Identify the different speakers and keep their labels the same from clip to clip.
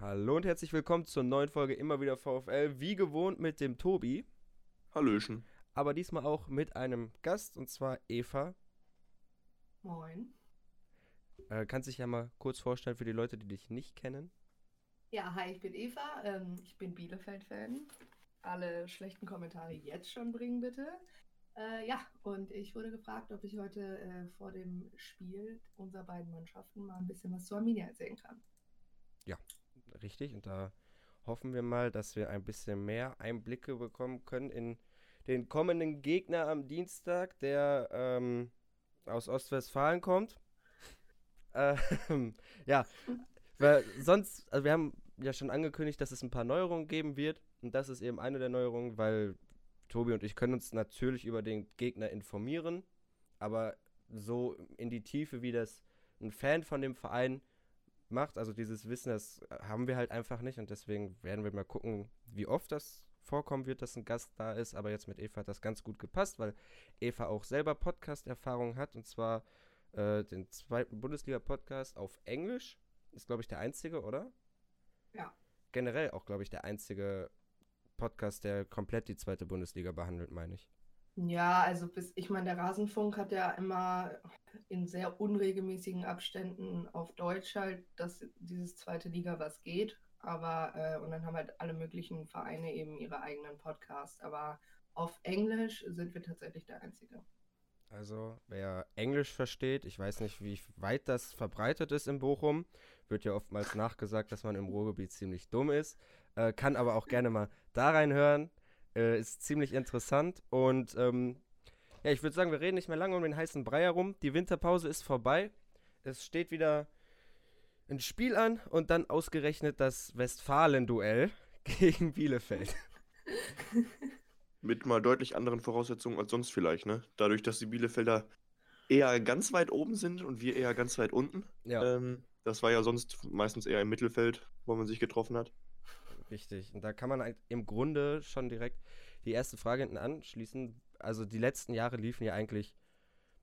Speaker 1: Hallo und herzlich willkommen zur neuen Folge immer wieder VfL. Wie gewohnt mit dem Tobi.
Speaker 2: Hallöchen.
Speaker 1: Aber diesmal auch mit einem Gast und zwar Eva.
Speaker 3: Moin.
Speaker 1: Äh, kannst dich ja mal kurz vorstellen für die Leute, die dich nicht kennen.
Speaker 3: Ja, hi, ich bin Eva. Ähm, ich bin Bielefeld-Fan. Alle schlechten Kommentare jetzt schon bringen, bitte. Äh, ja, und ich wurde gefragt, ob ich heute äh, vor dem Spiel unserer beiden Mannschaften mal ein bisschen was zu Arminia erzählen kann.
Speaker 1: Ja, richtig. Und da hoffen wir mal, dass wir ein bisschen mehr Einblicke bekommen können in den kommenden Gegner am Dienstag, der ähm, aus Ostwestfalen kommt. Ähm, ja, weil sonst, also wir haben ja schon angekündigt, dass es ein paar Neuerungen geben wird. Und das ist eben eine der Neuerungen, weil Tobi und ich können uns natürlich über den Gegner informieren, aber so in die Tiefe, wie das ein Fan von dem Verein macht, also dieses Wissen, das haben wir halt einfach nicht und deswegen werden wir mal gucken, wie oft das vorkommen wird, dass ein Gast da ist, aber jetzt mit Eva hat das ganz gut gepasst, weil Eva auch selber Podcast-Erfahrung hat und zwar äh, den zweiten Bundesliga-Podcast auf Englisch, ist glaube ich der einzige, oder?
Speaker 3: Ja.
Speaker 1: Generell auch glaube ich der einzige Podcast, der komplett die zweite Bundesliga behandelt, meine ich.
Speaker 3: Ja, also bis, ich meine, der Rasenfunk hat ja immer in sehr unregelmäßigen Abständen auf Deutsch halt, dass dieses zweite Liga was geht. Aber, äh, und dann haben halt alle möglichen Vereine eben ihre eigenen Podcasts. Aber auf Englisch sind wir tatsächlich der Einzige.
Speaker 1: Also, wer Englisch versteht, ich weiß nicht, wie weit das verbreitet ist in Bochum, wird ja oftmals nachgesagt, dass man im Ruhrgebiet ziemlich dumm ist, äh, kann aber auch gerne mal da reinhören. Äh, ist ziemlich interessant und ähm, ja, ich würde sagen, wir reden nicht mehr lange um den heißen Brei herum. Die Winterpause ist vorbei. Es steht wieder ein Spiel an und dann ausgerechnet das Westfalen-Duell gegen Bielefeld.
Speaker 2: Mit mal deutlich anderen Voraussetzungen als sonst vielleicht, ne? Dadurch, dass die Bielefelder eher ganz weit oben sind und wir eher ganz weit unten.
Speaker 1: Ja.
Speaker 2: Ähm, das war ja sonst meistens eher im Mittelfeld, wo man sich getroffen hat.
Speaker 1: Richtig. Und da kann man im Grunde schon direkt die erste Frage hinten anschließen. Also die letzten Jahre liefen ja eigentlich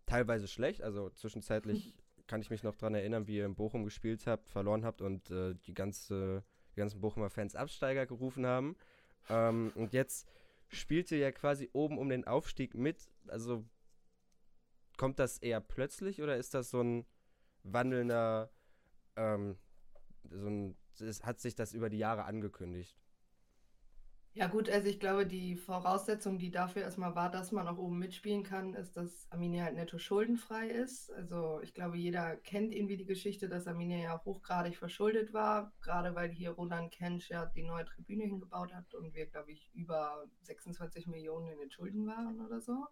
Speaker 1: teilweise schlecht. Also zwischenzeitlich kann ich mich noch daran erinnern, wie ihr in Bochum gespielt habt, verloren habt und äh, die, ganze, die ganzen Bochumer Fans Absteiger gerufen haben. Ähm, und jetzt spielt ihr ja quasi oben um den Aufstieg mit. Also kommt das eher plötzlich oder ist das so ein wandelnder, ähm, so ein, es hat sich das über die Jahre angekündigt?
Speaker 3: Ja gut, also ich glaube, die Voraussetzung, die dafür erstmal war, dass man auch oben mitspielen kann, ist, dass Arminia halt netto schuldenfrei ist. Also ich glaube, jeder kennt irgendwie die Geschichte, dass Arminia ja hochgradig verschuldet war, gerade weil hier Roland Kensch ja die neue Tribüne hingebaut hat und wir, glaube ich, über 26 Millionen in den Schulden waren oder so.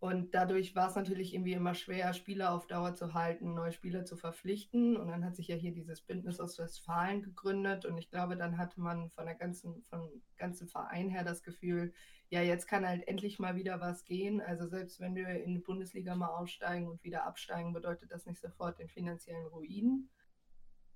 Speaker 3: Und dadurch war es natürlich irgendwie immer schwer, Spieler auf Dauer zu halten, neue Spieler zu verpflichten. Und dann hat sich ja hier dieses Bündnis aus Westfalen gegründet. Und ich glaube, dann hatte man von der ganzen, von ganzen Verein her das Gefühl, ja, jetzt kann halt endlich mal wieder was gehen. Also selbst wenn wir in die Bundesliga mal aussteigen und wieder absteigen, bedeutet das nicht sofort den finanziellen Ruin.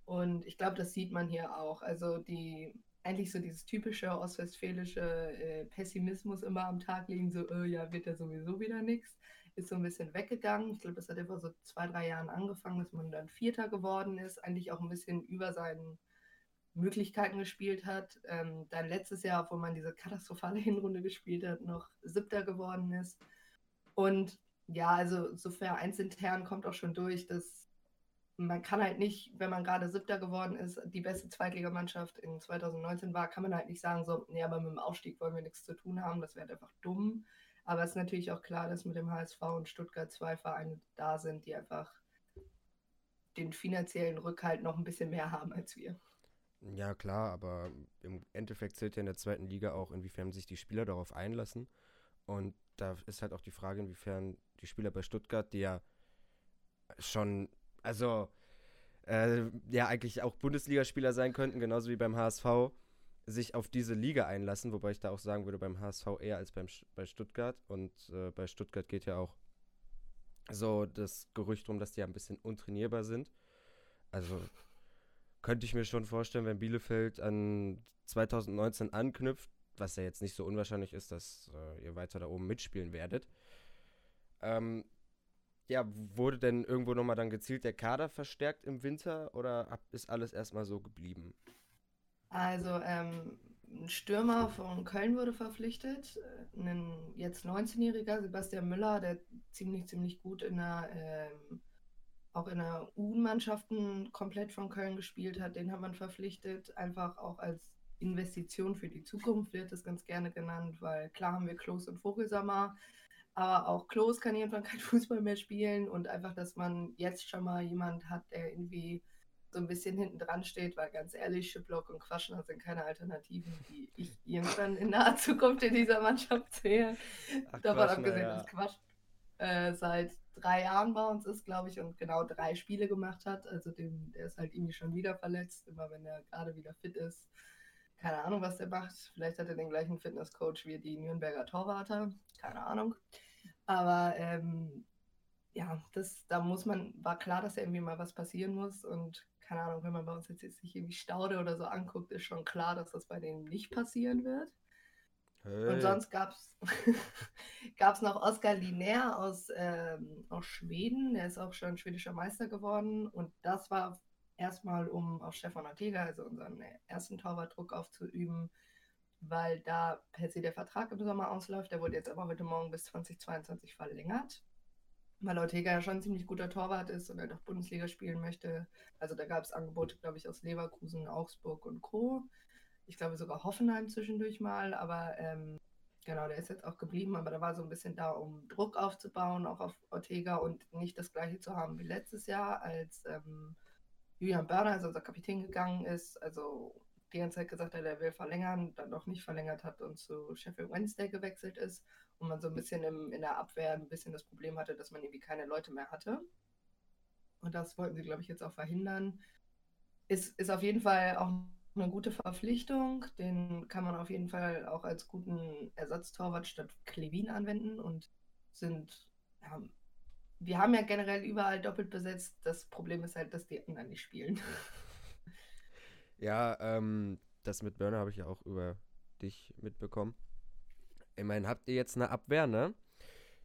Speaker 3: Und ich glaube, das sieht man hier auch. Also die eigentlich so dieses typische ostwestfälische äh, Pessimismus immer am Tag liegen, so, äh, ja, wird ja sowieso wieder nichts, ist so ein bisschen weggegangen. Ich glaube, das hat etwa so zwei, drei Jahren angefangen, dass man dann Vierter geworden ist, eigentlich auch ein bisschen über seinen Möglichkeiten gespielt hat. Ähm, dann letztes Jahr, obwohl man diese katastrophale Hinrunde gespielt hat, noch Siebter geworden ist. Und ja, also so vereinsintern kommt auch schon durch, dass man kann halt nicht, wenn man gerade Siebter geworden ist, die beste Zweitligamannschaft in 2019 war, kann man halt nicht sagen, so, nee, aber mit dem Aufstieg wollen wir nichts zu tun haben, das wäre halt einfach dumm. Aber es ist natürlich auch klar, dass mit dem HSV und Stuttgart zwei Vereine da sind, die einfach den finanziellen Rückhalt noch ein bisschen mehr haben als wir.
Speaker 1: Ja, klar, aber im Endeffekt zählt ja in der zweiten Liga auch, inwiefern sich die Spieler darauf einlassen. Und da ist halt auch die Frage, inwiefern die Spieler bei Stuttgart, die ja schon also äh, ja eigentlich auch Bundesligaspieler sein könnten, genauso wie beim HSV, sich auf diese Liga einlassen, wobei ich da auch sagen würde, beim HSV eher als beim, bei Stuttgart. Und äh, bei Stuttgart geht ja auch so das Gerücht rum, dass die ja ein bisschen untrainierbar sind. Also könnte ich mir schon vorstellen, wenn Bielefeld an 2019 anknüpft, was ja jetzt nicht so unwahrscheinlich ist, dass äh, ihr weiter da oben mitspielen werdet, ähm, ja, wurde denn irgendwo nochmal dann gezielt der Kader verstärkt im Winter oder ist alles erstmal so geblieben?
Speaker 3: Also, ähm, ein Stürmer von Köln wurde verpflichtet, ein jetzt 19-jähriger Sebastian Müller, der ziemlich, ziemlich gut in der, ähm, auch in der U-Mannschaften komplett von Köln gespielt hat, den hat man verpflichtet, einfach auch als Investition für die Zukunft wird das ganz gerne genannt, weil klar haben wir Klos und Vogelsammer, aber auch Klos kann irgendwann kein Fußball mehr spielen und einfach, dass man jetzt schon mal jemand hat, der irgendwie so ein bisschen hinten dran steht, weil ganz ehrlich, Schiplock und Quaschner sind keine Alternativen, die ich irgendwann in naher Zukunft in dieser Mannschaft sehe. Ach, Davon abgesehen, ja. dass Quasch äh, seit drei Jahren bei uns ist, glaube ich, und genau drei Spiele gemacht hat. Also dem, der ist halt irgendwie schon wieder verletzt, immer wenn er gerade wieder fit ist. Keine Ahnung, was der macht. Vielleicht hat er den gleichen Fitnesscoach wie die Nürnberger Torwarter. Keine Ahnung. Aber ähm, ja, das, da muss man, war klar, dass irgendwie mal was passieren muss. Und keine Ahnung, wenn man bei uns jetzt, jetzt sich irgendwie Staude oder so anguckt, ist schon klar, dass das bei denen nicht passieren wird. Hey. Und sonst gab es noch Oskar Linär aus, ähm, aus Schweden, der ist auch schon schwedischer Meister geworden. Und das war erstmal, um auf Stefan Ortega, also unseren ersten Torwart, Druck aufzuüben, weil da per se der Vertrag im Sommer ausläuft. Der wurde jetzt aber heute Morgen bis 2022 verlängert weil Ortega ja schon ein ziemlich guter Torwart ist und halt auch Bundesliga spielen möchte. Also da gab es Angebote, glaube ich, aus Leverkusen, Augsburg und Co. Ich glaube sogar Hoffenheim zwischendurch mal, aber ähm, genau, der ist jetzt auch geblieben, aber da war so ein bisschen da, um Druck aufzubauen, auch auf Ortega und nicht das gleiche zu haben wie letztes Jahr, als ähm, Julian Börner, also unser Kapitän, gegangen ist. Also die ganze Zeit gesagt hat, er will verlängern, dann doch nicht verlängert hat und zu Sheffield Wednesday gewechselt ist und man so ein bisschen im, in der Abwehr ein bisschen das Problem hatte, dass man irgendwie keine Leute mehr hatte. Und das wollten sie, glaube ich, jetzt auch verhindern. Ist, ist auf jeden Fall auch eine gute Verpflichtung. Den kann man auf jeden Fall auch als guten Ersatztorwart statt Klevin anwenden und sind, ja, wir haben ja generell überall doppelt besetzt. Das Problem ist halt, dass die anderen nicht spielen.
Speaker 1: Ja, ähm, das mit Burner habe ich ja auch über dich mitbekommen. Immerhin habt ihr jetzt eine Abwehr, ne?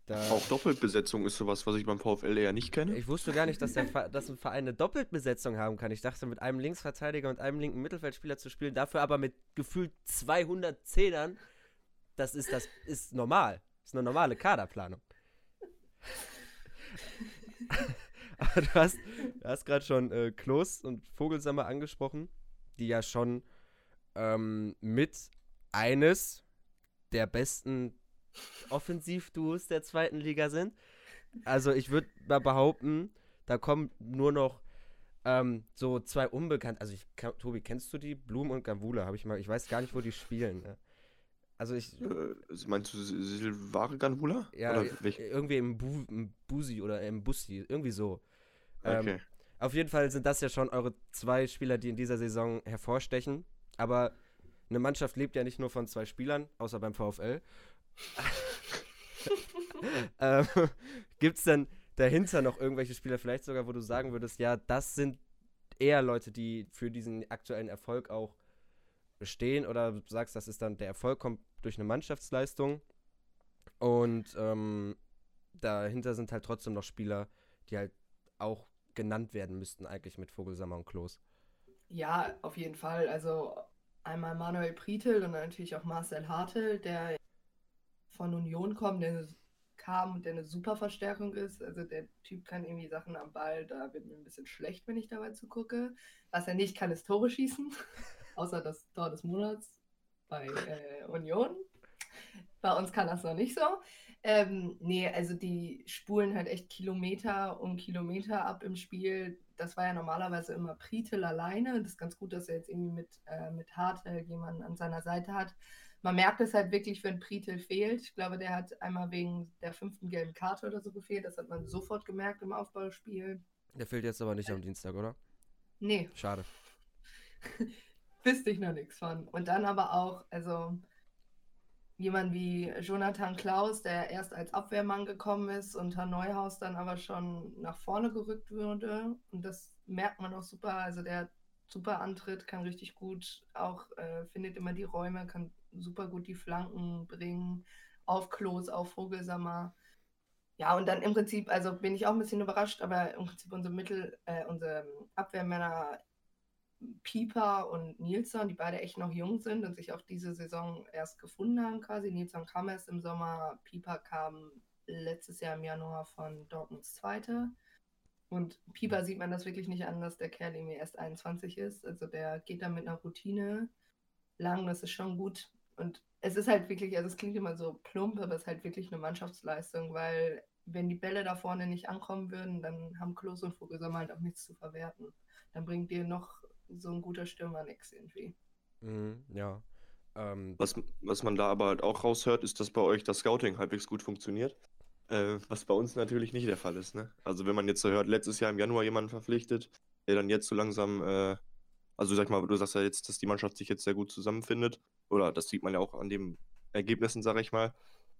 Speaker 2: Da auch Doppelbesetzung ist sowas, was ich beim VfL eher nicht kenne.
Speaker 1: Ich wusste gar nicht, dass, der dass ein Verein eine Doppelbesetzung haben kann. Ich dachte, mit einem Linksverteidiger und einem linken Mittelfeldspieler zu spielen, dafür aber mit gefühlt 210ern, das ist, das ist normal. Das ist eine normale Kaderplanung. aber du hast, hast gerade schon äh, Klos und Vogelsammer angesprochen, die ja schon ähm, mit eines der besten Offensivduos der zweiten Liga sind. Also ich würde mal behaupten, da kommen nur noch ähm, so zwei unbekannt. Also ich, Tobi, kennst du die? Blum und Gavula habe ich mal. Ich weiß gar nicht, wo die spielen. Ne? Also ich.
Speaker 2: Äh, meinst du Silvare Ganvula?
Speaker 1: Ja, irgendwie im, Bu im Busi oder im Bussi, irgendwie so. Ähm, okay. Auf jeden Fall sind das ja schon eure zwei Spieler, die in dieser Saison hervorstechen. Aber eine Mannschaft lebt ja nicht nur von zwei Spielern, außer beim VfL. ähm, Gibt es denn dahinter noch irgendwelche Spieler, vielleicht sogar, wo du sagen würdest, ja, das sind eher Leute, die für diesen aktuellen Erfolg auch bestehen oder du sagst, das ist dann der Erfolg kommt durch eine Mannschaftsleistung und ähm, dahinter sind halt trotzdem noch Spieler, die halt auch genannt werden müssten eigentlich mit Vogelsammer und Klos.
Speaker 3: Ja, auf jeden Fall. Also einmal Manuel Pritel und natürlich auch Marcel Hartel, der von Union kommt, der kam und der eine super Verstärkung ist. Also der Typ kann irgendwie Sachen am Ball, da wird mir ein bisschen schlecht, wenn ich dabei zugucke. Was er nicht kann, ist Tore schießen, außer das Tor des Monats bei äh, Union. Bei uns kann das noch nicht so. Ähm, nee, also die spulen halt echt Kilometer um Kilometer ab im Spiel. Das war ja normalerweise immer Pritel alleine. Das ist ganz gut, dass er jetzt irgendwie mit, äh, mit Hartel jemanden an seiner Seite hat. Man merkt es halt wirklich, wenn Pritel fehlt. Ich glaube, der hat einmal wegen der fünften gelben Karte oder so gefehlt. Das hat man sofort gemerkt im Aufbauspiel.
Speaker 1: Der fehlt jetzt aber nicht am Dienstag, oder?
Speaker 3: Nee.
Speaker 1: Schade.
Speaker 3: Wüsste ich noch nichts von. Und dann aber auch, also jemand wie Jonathan Klaus, der erst als Abwehrmann gekommen ist und Herr Neuhaus dann aber schon nach vorne gerückt wurde. Und das merkt man auch super. Also der super Antritt, kann richtig gut auch, äh, findet immer die Räume, kann super gut die Flanken bringen, auf Klos, auf Vogelsammer. Ja, und dann im Prinzip, also bin ich auch ein bisschen überrascht, aber im Prinzip unsere Mittel, äh, unsere Abwehrmänner Pieper und Nilsson, die beide echt noch jung sind und sich auch diese Saison erst gefunden haben quasi. Nilsson kam erst im Sommer, Pieper kam letztes Jahr im Januar von Dortmunds Zweite. Und Pieper sieht man das wirklich nicht an, dass der Kerl irgendwie erst 21 ist. Also der geht da mit einer Routine lang, das ist schon gut. Und es ist halt wirklich, also es klingt immer so plump, aber es ist halt wirklich eine Mannschaftsleistung, weil wenn die Bälle da vorne nicht ankommen würden, dann haben Klos und Vogelsammer halt auch nichts zu verwerten. Dann bringt dir noch so ein guter Stürmer nichts irgendwie.
Speaker 1: Mhm, ja. Ähm,
Speaker 2: Was, was man da aber halt auch raushört, ist, dass bei euch das Scouting halbwegs gut funktioniert. Äh, was bei uns natürlich nicht der Fall ist. Ne? Also wenn man jetzt so hört, letztes Jahr im Januar jemanden verpflichtet, der dann jetzt so langsam, äh, also sag mal, du sagst ja jetzt, dass die Mannschaft sich jetzt sehr gut zusammenfindet. Oder das sieht man ja auch an den Ergebnissen, sag ich mal.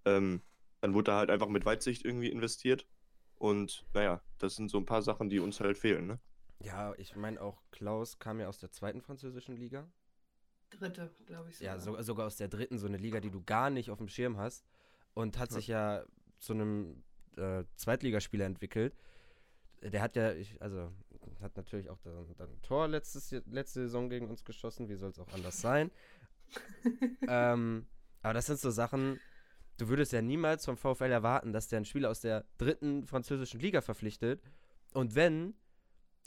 Speaker 2: Ähm, dann wurde da halt einfach mit Weitsicht irgendwie investiert. Und naja, das sind so ein paar Sachen, die uns halt fehlen. Ne?
Speaker 1: Ja, ich meine auch, Klaus kam ja aus der zweiten französischen Liga.
Speaker 3: Dritte, glaube ich.
Speaker 1: Ja,
Speaker 3: sogar.
Speaker 1: so, sogar aus der dritten, so eine Liga, die du gar nicht auf dem Schirm hast. Und hat
Speaker 2: Ja.
Speaker 1: sich ja zu einem äh, Zweitligaspieler entwickelt. Der hat ja, ich, also, hat natürlich auch dann, dann ein Tor letztes, letzte Saison gegen uns geschossen. Wie soll es auch anders sein? ähm, aber das sind so Sachen, du würdest ja niemals vom VfL erwarten, dass der einen Spieler aus der dritten französischen Liga verpflichtet. Und wenn,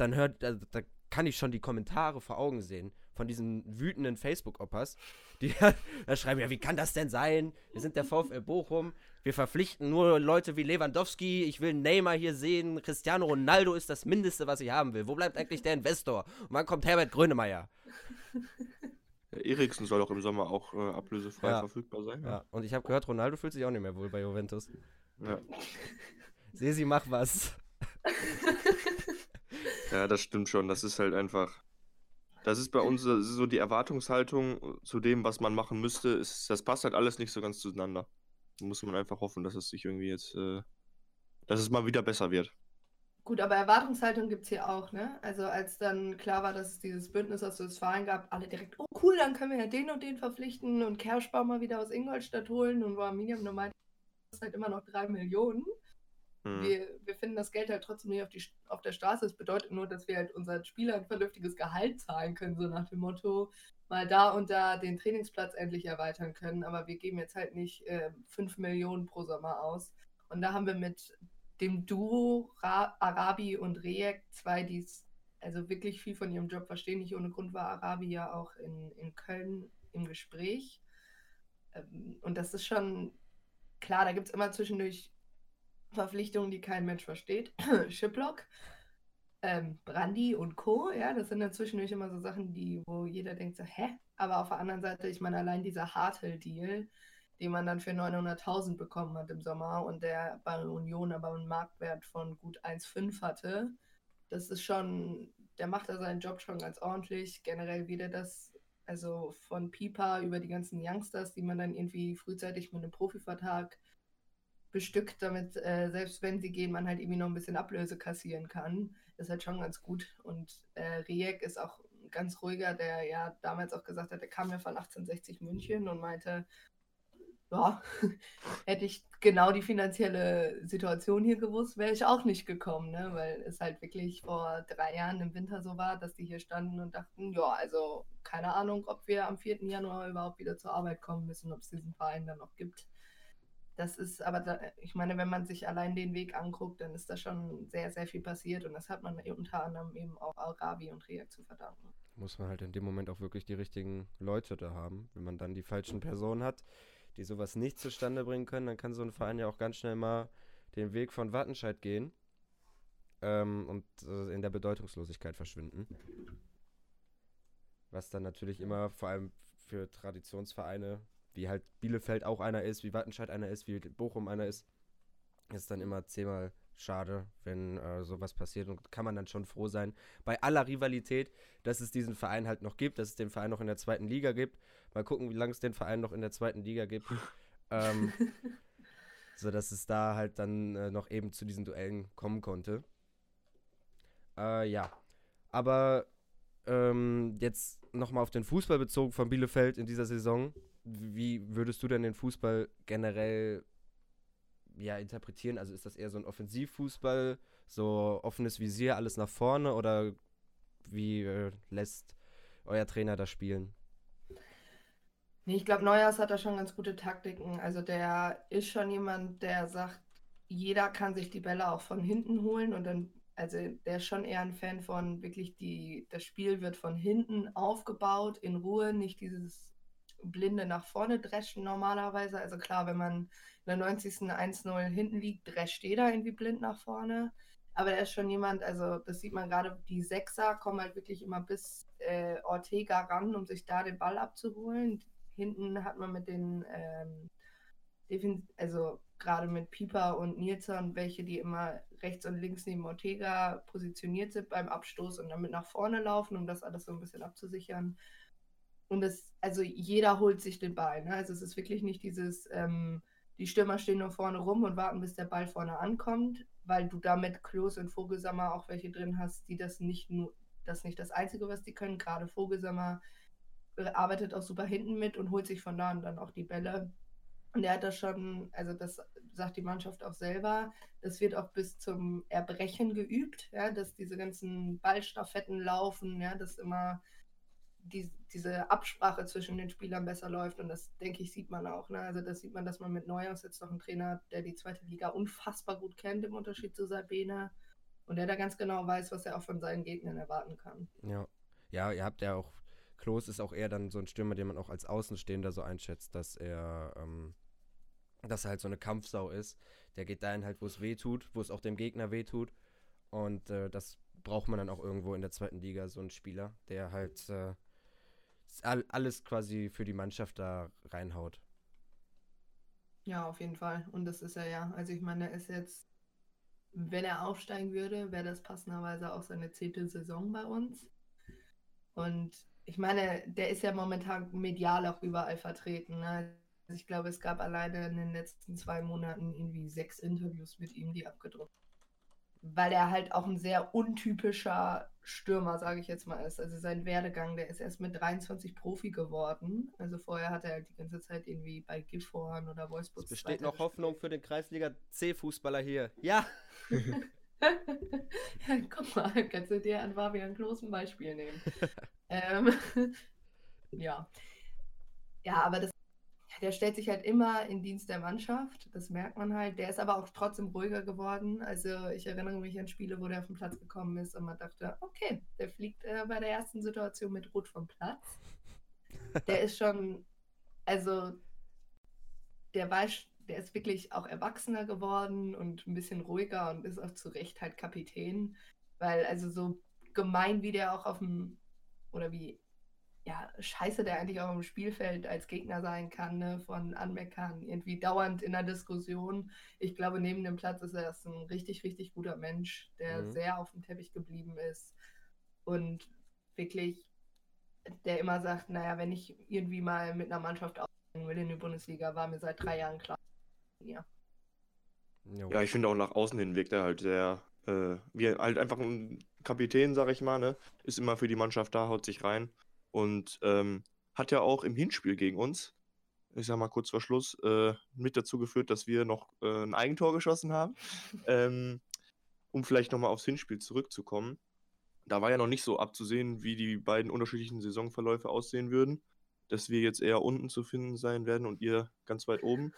Speaker 1: dann hört, da, da kann ich schon die Kommentare vor Augen sehen von diesen wütenden Facebook-Oppas, die da schreiben, ja, wie kann das denn sein? Wir sind der VfL Bochum, wir verpflichten nur Leute wie Lewandowski, ich will Neymar hier sehen, Cristiano Ronaldo ist das Mindeste, was ich haben will. Wo bleibt eigentlich der Investor? Und wann kommt Herbert Grönemeyer?
Speaker 2: Der Eriksen soll auch im Sommer auch äh, ablösefrei
Speaker 1: Ja.
Speaker 2: verfügbar sein.
Speaker 1: Ja, und ich habe gehört, Ronaldo fühlt sich auch nicht mehr wohl bei Juventus.
Speaker 2: Ja.
Speaker 1: Sesi, mach was.
Speaker 2: Ja, das stimmt schon. Das ist halt einfach. Das ist bei uns so- die Erwartungshaltung zu dem, was man machen müsste. Ist, das passt halt alles nicht so ganz zueinander. Da muss man einfach hoffen, dass es sich irgendwie jetzt, äh, dass es mal wieder besser wird.
Speaker 3: Gut, aber Erwartungshaltung gibt es hier auch, ne? Also als dann klar war, dass es dieses Bündnis aus Westfalen gab, alle direkt, oh cool, dann können wir ja den und den verpflichten und Kerschbau mal wieder aus Ingolstadt holen und Arminium nur meinte, das halt immer noch drei Millionen.
Speaker 2: Hm.
Speaker 3: Wir, wir finden das Geld halt trotzdem nicht auf, die, auf der Straße. Das bedeutet nur, dass wir halt unseren Spielern ein vernünftiges Gehalt zahlen können, so nach dem Motto, mal da und da den Trainingsplatz endlich erweitern können. Aber wir geben jetzt halt nicht äh, 5 Millionen pro Sommer aus. Und da haben wir mit dem Duo Ra Arabi und Rejek zwei, die also wirklich viel von ihrem Job verstehen. Nicht ohne Grund war Arabi ja auch in, in Köln im Gespräch. Ähm, und das ist schon klar, da gibt es immer zwischendurch Verpflichtungen, die kein Mensch versteht. Shiplock, ähm, Brandy und Co. Ja, das sind dann zwischendurch immer so Sachen, die, wo jeder denkt so, hä? Aber auf der anderen Seite, ich meine, allein dieser Hartl-Deal, den man dann für 900.000 bekommen hat im Sommer und der bei Union aber einen Marktwert von gut 1,5 hatte, das ist schon, der macht da seinen Job schon ganz ordentlich. Generell wieder das, also von Pipa über die ganzen Youngsters, die man dann irgendwie frühzeitig mit einem Profivertrag bestückt, damit äh, selbst wenn sie gehen, man halt irgendwie noch ein bisschen Ablöse kassieren kann. Das ist halt schon ganz gut. Und äh, Rijek ist auch ganz ruhiger, der ja damals auch gesagt hat, er kam ja von 1860 München und meinte, ja, hätte ich genau die finanzielle Situation hier gewusst, wäre ich auch nicht gekommen, ne? weil es halt wirklich vor drei Jahren im Winter so war, dass die hier standen und dachten, ja, also keine Ahnung, ob wir am 4. Januar überhaupt wieder zur Arbeit kommen müssen, ob es diesen Verein dann noch gibt. Das ist aber, da, ich meine, wenn man sich allein den Weg anguckt, dann ist da schon sehr, sehr viel passiert und das hat man unter anderem eben auch Arabi und Riak zu verdanken.
Speaker 1: Muss man halt in dem Moment auch wirklich die richtigen Leute da haben. Wenn man dann die falschen Personen hat, die sowas nicht zustande bringen können, dann kann so ein Verein ja auch ganz schnell mal den Weg von Wattenscheid gehen ähm, und äh, in der Bedeutungslosigkeit verschwinden. Was dann natürlich immer vor allem für Traditionsvereine, wie halt Bielefeld auch einer ist, wie Wattenscheid einer ist, wie Bochum einer ist, ist dann immer zehnmal schade, wenn äh, sowas passiert und kann man dann schon froh sein, bei aller Rivalität, dass es diesen Verein halt noch gibt, dass es den Verein noch in der zweiten Liga gibt. Mal gucken, wie lange es den Verein noch in der zweiten Liga gibt. ähm, so dass es da halt dann äh, noch eben zu diesen Duellen kommen konnte. Äh, ja. Aber ähm, jetzt nochmal auf den Fußball bezogen von Bielefeld in dieser Saison. Wie würdest du denn den Fußball generell ja, interpretieren? Also ist das eher so ein Offensivfußball, so offenes Visier, alles nach vorne oder wie äh, lässt euer Trainer das spielen?
Speaker 3: Nee, ich glaube, Neuers hat da schon ganz gute Taktiken. Also der ist schon jemand, der sagt, jeder kann sich die Bälle auch von hinten holen und dann, also der ist schon eher ein Fan von wirklich die, das Spiel wird von hinten aufgebaut, in Ruhe, nicht dieses blinde nach vorne dreschen normalerweise. Also klar, wenn man in der 90. 1-0 hinten liegt, drescht jeder irgendwie blind nach vorne. Aber er ist schon jemand, also das sieht man gerade, die Sechser kommen halt wirklich immer bis äh, Ortega ran, um sich da den Ball abzuholen. Hinten hat man mit den, ähm, also gerade mit Pieper und Nilsson, welche, die immer rechts und links neben Ortega positioniert sind beim Abstoß und damit nach vorne laufen, um das alles so ein bisschen abzusichern. Und das, also jeder holt sich den Ball. Ne? Also es ist wirklich nicht dieses, ähm, die Stürmer stehen nur vorne rum und warten, bis der Ball vorne ankommt, weil du damit Klos und Vogelsammer auch welche drin hast, die das nicht nur, das nicht das Einzige, was die können. Gerade Vogelsammer arbeitet auch super hinten mit und holt sich von da an dann auch die Bälle. Und er hat das schon, also das sagt die Mannschaft auch selber, das wird auch bis zum Erbrechen geübt, ja, dass diese ganzen Ballstaffetten laufen, ja, dass immer die, diese Absprache zwischen den Spielern besser läuft. Und das, denke ich, sieht man auch. Ne? Also das sieht man, dass man mit Neuhaus jetzt noch einen Trainer hat, der die zweite Liga unfassbar gut kennt, im Unterschied zu Sabine. Und der da ganz genau weiß, was er auch von seinen Gegnern erwarten kann.
Speaker 1: Ja. Ja, ihr habt ja auch, Klos ist auch eher dann so ein Stürmer, den man auch als Außenstehender so einschätzt, dass er, ähm, dass er halt so eine Kampfsau ist. Der geht dahin halt, wo es weh tut, wo es auch dem Gegner weh tut. Und äh, das braucht man dann auch irgendwo in der zweiten Liga, so einen Spieler, der halt äh, alles quasi für die Mannschaft da reinhaut.
Speaker 3: Ja, auf jeden Fall. Und das ist er ja. Also ich meine, er ist jetzt, wenn er aufsteigen würde, wäre das passenderweise auch seine zehnte Saison bei uns. Und ich meine, der ist ja momentan medial auch überall vertreten. Ne? Also ich glaube, es gab alleine in den letzten zwei Monaten irgendwie sechs Interviews mit ihm, die abgedruckt weil er halt auch ein sehr untypischer Stürmer, sage ich jetzt mal, ist. Also sein Werdegang, der ist erst mit 23 Profi geworden. Also vorher hat er halt die ganze Zeit irgendwie bei Gifhorn oder Wolfsburg.
Speaker 1: Es besteht noch Hoffnung für den Kreisliga C-Fußballer hier. Ja!
Speaker 3: ja, guck mal, kannst du dir an Fabian Klos ein Beispiel nehmen. ähm, ja. Ja, aber das der stellt sich halt immer in Dienst der Mannschaft. Das merkt man halt. Der ist aber auch trotzdem ruhiger geworden. Also ich erinnere mich an Spiele, wo der auf den Platz gekommen ist und man dachte, okay, der fliegt äh, bei der ersten Situation mit Rot vom Platz. Der ist schon, also der weiß, der ist wirklich auch erwachsener geworden und ein bisschen ruhiger und ist auch zu Recht halt Kapitän. Weil also so gemein wie der auch auf dem, oder wie ja, scheiße der eigentlich auch im Spielfeld als Gegner sein kann, ne? von Anmeckern, irgendwie dauernd in der Diskussion. Ich glaube, neben dem Platz ist er ein richtig, richtig guter Mensch, der mhm. sehr auf dem Teppich geblieben ist und wirklich, der immer sagt, naja, wenn ich irgendwie mal mit einer Mannschaft aufsteigen will in die Bundesliga, war mir seit drei Jahren klar. Ja,
Speaker 2: ja ich finde auch nach außen hin wirkt er halt sehr, äh, wie halt einfach ein Kapitän, sag ich mal, ne? Ist immer für die Mannschaft da, haut sich rein. Und ähm, hat ja auch im Hinspiel gegen uns, ich sag mal kurz vor Schluss, äh, mit dazu geführt, dass wir noch äh, ein Eigentor geschossen haben. ähm, um vielleicht nochmal aufs Hinspiel zurückzukommen. Da war ja noch nicht so abzusehen, wie die beiden unterschiedlichen Saisonverläufe aussehen würden. Dass wir jetzt eher unten zu finden sein werden und ihr ganz weit oben.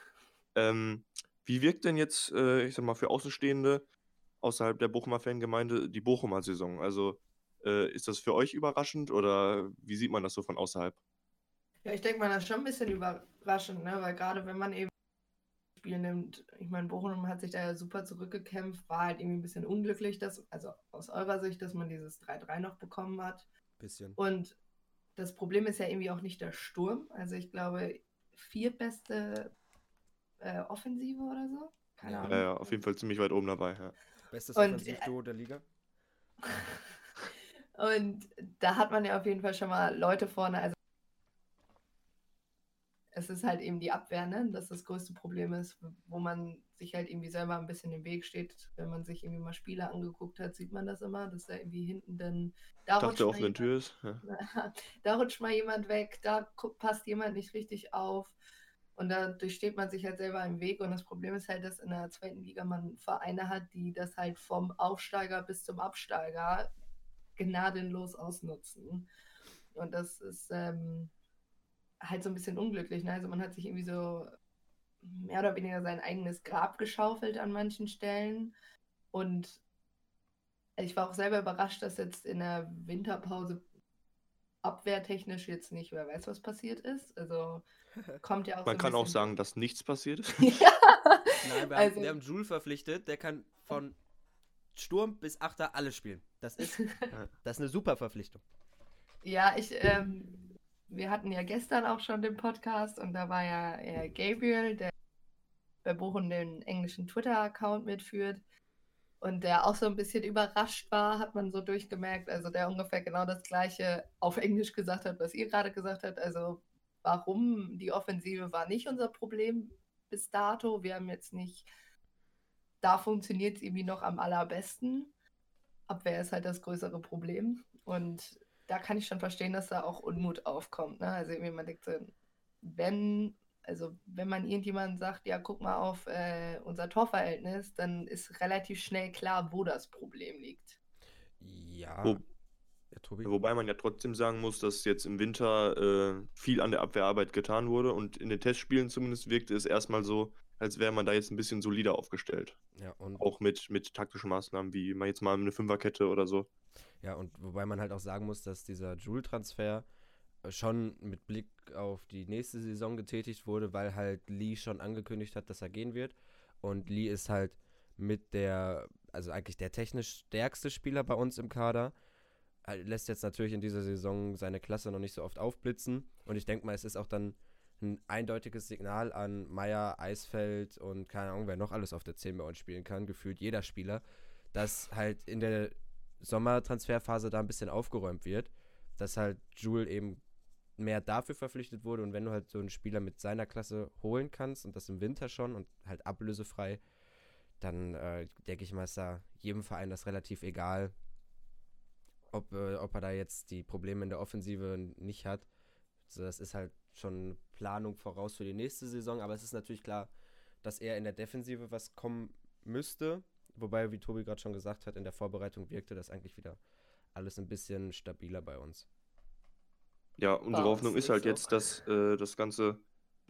Speaker 2: Ähm, wie wirkt denn jetzt, äh, ich sag mal, für Außenstehende außerhalb der Bochumer Fangemeinde die Bochumer Saison? Also äh, ist das für euch überraschend oder wie sieht man das so von außerhalb?
Speaker 3: Ja, ich denke mal, das ist schon ein bisschen überraschend, ne? weil gerade wenn man eben Spiel nimmt, ich meine, Bochum hat sich da ja super zurückgekämpft, war halt irgendwie ein bisschen unglücklich, dass, also aus eurer Sicht, dass man dieses 3-3 noch bekommen hat.
Speaker 1: Bisschen.
Speaker 3: Und das Problem ist ja irgendwie auch nicht der Sturm. Also ich glaube, viertbeste äh, Offensive oder so.
Speaker 2: Keine Ahnung. Ja, ja, auf jeden Fall ziemlich weit oben dabei. Ja.
Speaker 1: Bestes Offensivduo äh, der Liga.
Speaker 3: Und da hat man ja auf jeden Fall schon mal Leute vorne. Also es ist halt eben die Abwehr, ne? dass das größte Problem ist, wo man sich halt irgendwie selber ein bisschen im Weg steht. Wenn man sich irgendwie mal Spiele angeguckt hat, sieht man das immer, dass da irgendwie hinten dann.
Speaker 2: Da rutscht der offene Tür ist. Ja.
Speaker 3: da rutscht mal jemand weg, da passt jemand nicht richtig auf. Und dadurch steht man sich halt selber im Weg. Und das Problem ist halt, dass in der zweiten Liga man Vereine hat, die das halt vom Aufsteiger bis zum Absteiger gnadenlos ausnutzen. Und das ist ähm, halt so ein bisschen unglücklich. Ne? Also man hat sich irgendwie so mehr oder weniger sein eigenes Grab geschaufelt an manchen Stellen. Und ich war auch selber überrascht, dass jetzt in der Winterpause abwehrtechnisch jetzt nicht, wer weiß, was passiert ist. Also kommt ja auch.
Speaker 2: Man
Speaker 3: so
Speaker 2: kann auch sagen, dass nichts passiert ist.
Speaker 3: ja.
Speaker 1: Nein, wir, also... haben, wir haben Jules verpflichtet, der kann von Sturm bis Achter alles spielen. Das ist, das ist eine super Verpflichtung.
Speaker 3: Ja, ich, ähm, wir hatten ja gestern auch schon den Podcast und da war ja äh, Gabriel, der bei Bochum den englischen Twitter-Account mitführt und der auch so ein bisschen überrascht war, hat man so durchgemerkt. Also der ungefähr genau das gleiche auf Englisch gesagt hat, was ihr gerade gesagt habt. Also warum die Offensive war nicht unser Problem bis dato. Wir haben jetzt nicht, da funktioniert es irgendwie noch am allerbesten. Abwehr ist halt das größere Problem. Und da kann ich schon verstehen, dass da auch Unmut aufkommt. Ne? Also irgendwie man denkt so, wenn also wenn man irgendjemandem sagt, ja, guck mal auf äh, unser Torverhältnis, dann ist relativ schnell klar, wo das Problem liegt.
Speaker 1: Ja.
Speaker 2: Wo, ja wobei man ja trotzdem sagen muss, dass jetzt im Winter äh, viel an der Abwehrarbeit getan wurde und in den Testspielen zumindest wirkte es erstmal so, als wäre man da jetzt ein bisschen solider aufgestellt.
Speaker 1: Ja, und
Speaker 2: auch mit, mit taktischen Maßnahmen, wie man jetzt mal eine Fünferkette oder so.
Speaker 1: Ja, und wobei man halt auch sagen muss, dass dieser Joule-Transfer schon mit Blick auf die nächste Saison getätigt wurde, weil halt Lee schon angekündigt hat, dass er gehen wird. Und Lee ist halt mit der, also eigentlich der technisch stärkste Spieler bei uns im Kader. Er lässt jetzt natürlich in dieser Saison seine Klasse noch nicht so oft aufblitzen. Und ich denke mal, es ist auch dann ein eindeutiges Signal an Meier, Eisfeld und keine Ahnung, wer noch alles auf der 10 bei uns spielen kann, gefühlt jeder Spieler, dass halt in der Sommertransferphase da ein bisschen aufgeräumt wird, dass halt Jule eben mehr dafür verpflichtet wurde. Und wenn du halt so einen Spieler mit seiner Klasse holen kannst und das im Winter schon und halt ablösefrei, dann äh, denke ich mal, ist da jedem Verein das relativ egal, ob, äh, ob er da jetzt die Probleme in der Offensive nicht hat. Also das ist halt schon Planung voraus für die nächste Saison, aber es ist natürlich klar, dass er in der Defensive was kommen müsste. Wobei, wie Tobi gerade schon gesagt hat, in der Vorbereitung wirkte das eigentlich wieder alles ein bisschen stabiler bei uns.
Speaker 2: Ja, unsere Hoffnung ist halt jetzt, dass äh, das Ganze